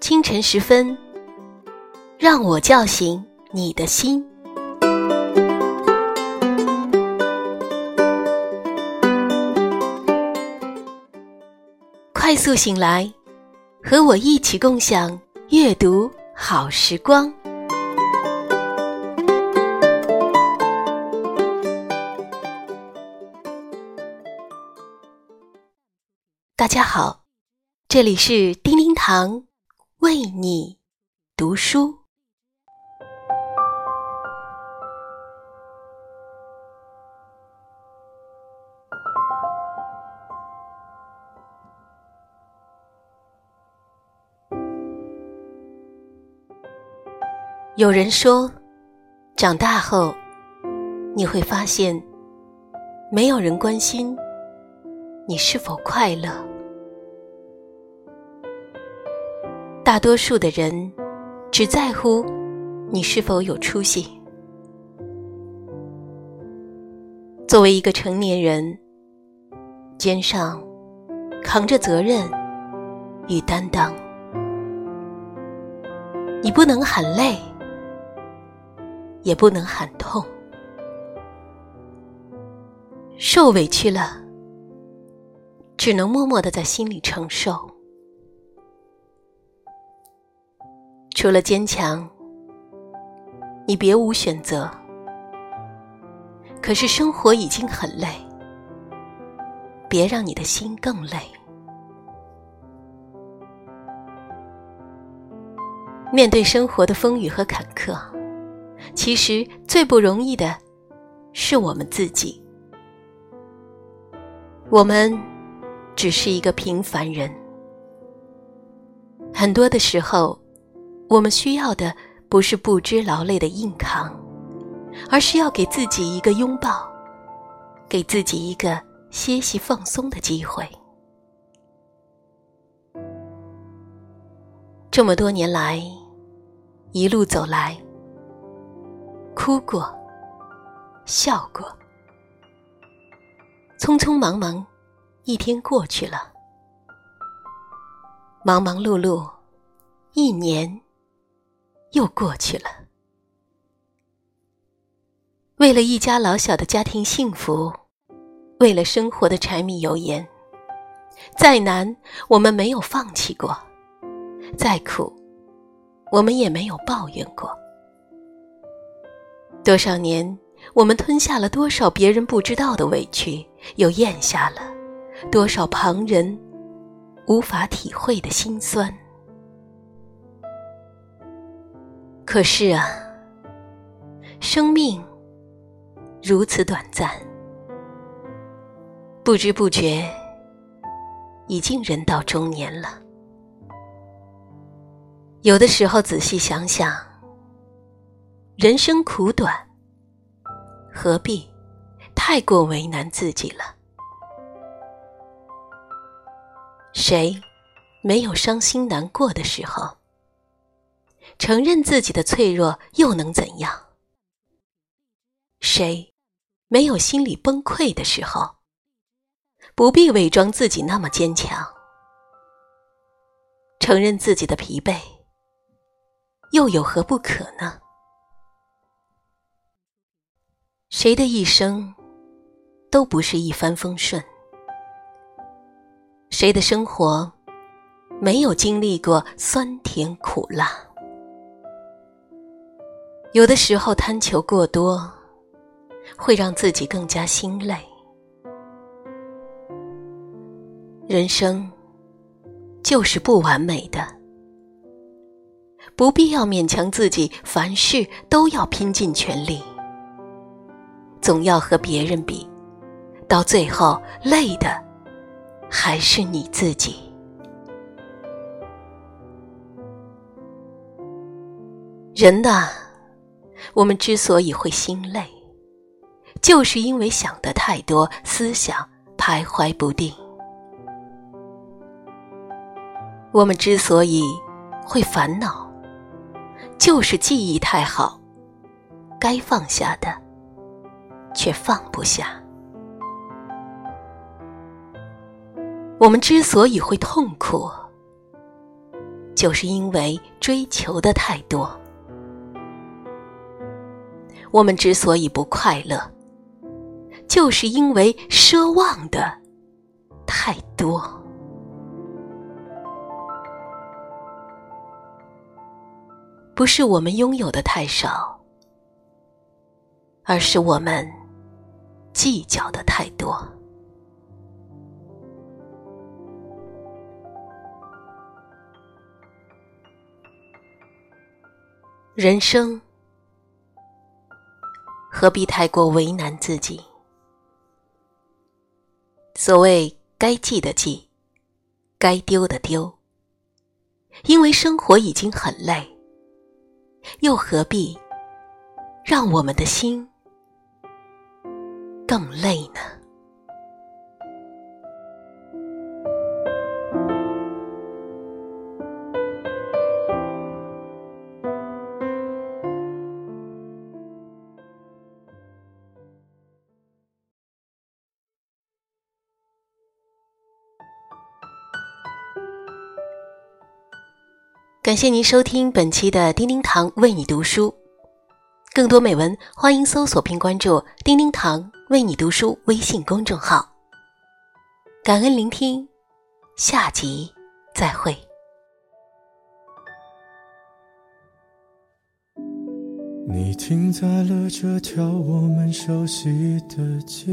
清晨时分，让我叫醒你的心。快速醒来，和我一起共享阅读好时光。大家好，这里是叮叮堂为你读书。有人说，长大后你会发现，没有人关心你是否快乐。大多数的人只在乎你是否有出息。作为一个成年人，肩上扛着责任与担当，你不能喊累。也不能喊痛，受委屈了，只能默默的在心里承受。除了坚强，你别无选择。可是生活已经很累，别让你的心更累。面对生活的风雨和坎坷。其实最不容易的，是我们自己。我们只是一个平凡人，很多的时候，我们需要的不是不知劳累的硬扛，而是要给自己一个拥抱，给自己一个歇息放松的机会。这么多年来，一路走来。哭过，笑过，匆匆忙忙，一天过去了；忙忙碌碌，一年又过去了。为了一家老小的家庭幸福，为了生活的柴米油盐，再难我们没有放弃过，再苦我们也没有抱怨过。多少年，我们吞下了多少别人不知道的委屈，又咽下了多少旁人无法体会的辛酸。可是啊，生命如此短暂，不知不觉已经人到中年了。有的时候，仔细想想。人生苦短，何必太过为难自己了？谁没有伤心难过的时候？承认自己的脆弱又能怎样？谁没有心理崩溃的时候？不必伪装自己那么坚强。承认自己的疲惫，又有何不可呢？谁的一生都不是一帆风顺，谁的生活没有经历过酸甜苦辣？有的时候贪求过多，会让自己更加心累。人生就是不完美的，不必要勉强自己，凡事都要拼尽全力。总要和别人比，到最后累的还是你自己。人呐，我们之所以会心累就是因为想的太多思想徘徊不定。我们之所以会烦恼就是记忆太好该放下的却放不下。我们之所以会痛苦就是因为追求的太多。我们之所以不快乐，就是因为奢望的太多。不是我们拥有的太少，而是我们计较的太多。人生何必太过为难自己？所谓该记的记，该丢的丢，因为生活已经很累，又何必让我们的心更累呢？感谢您收听本期的叮叮堂为你读书，更多美文欢迎搜索并关注“叮叮堂为你读书”微信公众号。感恩聆听，下集再会。你停在了这条我们熟悉的街。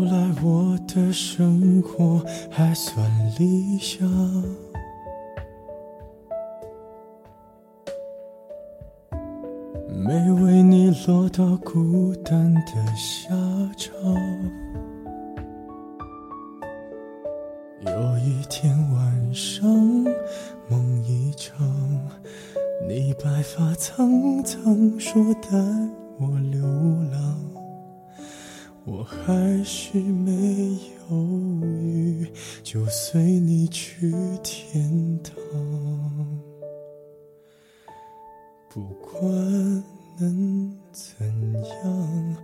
后来我的生活还算理想。没为你落到孤单的下场。有一天晚上，梦一场，你白发苍苍，说带我流浪，我还是没犹豫，就随你去天堂。不管能怎样，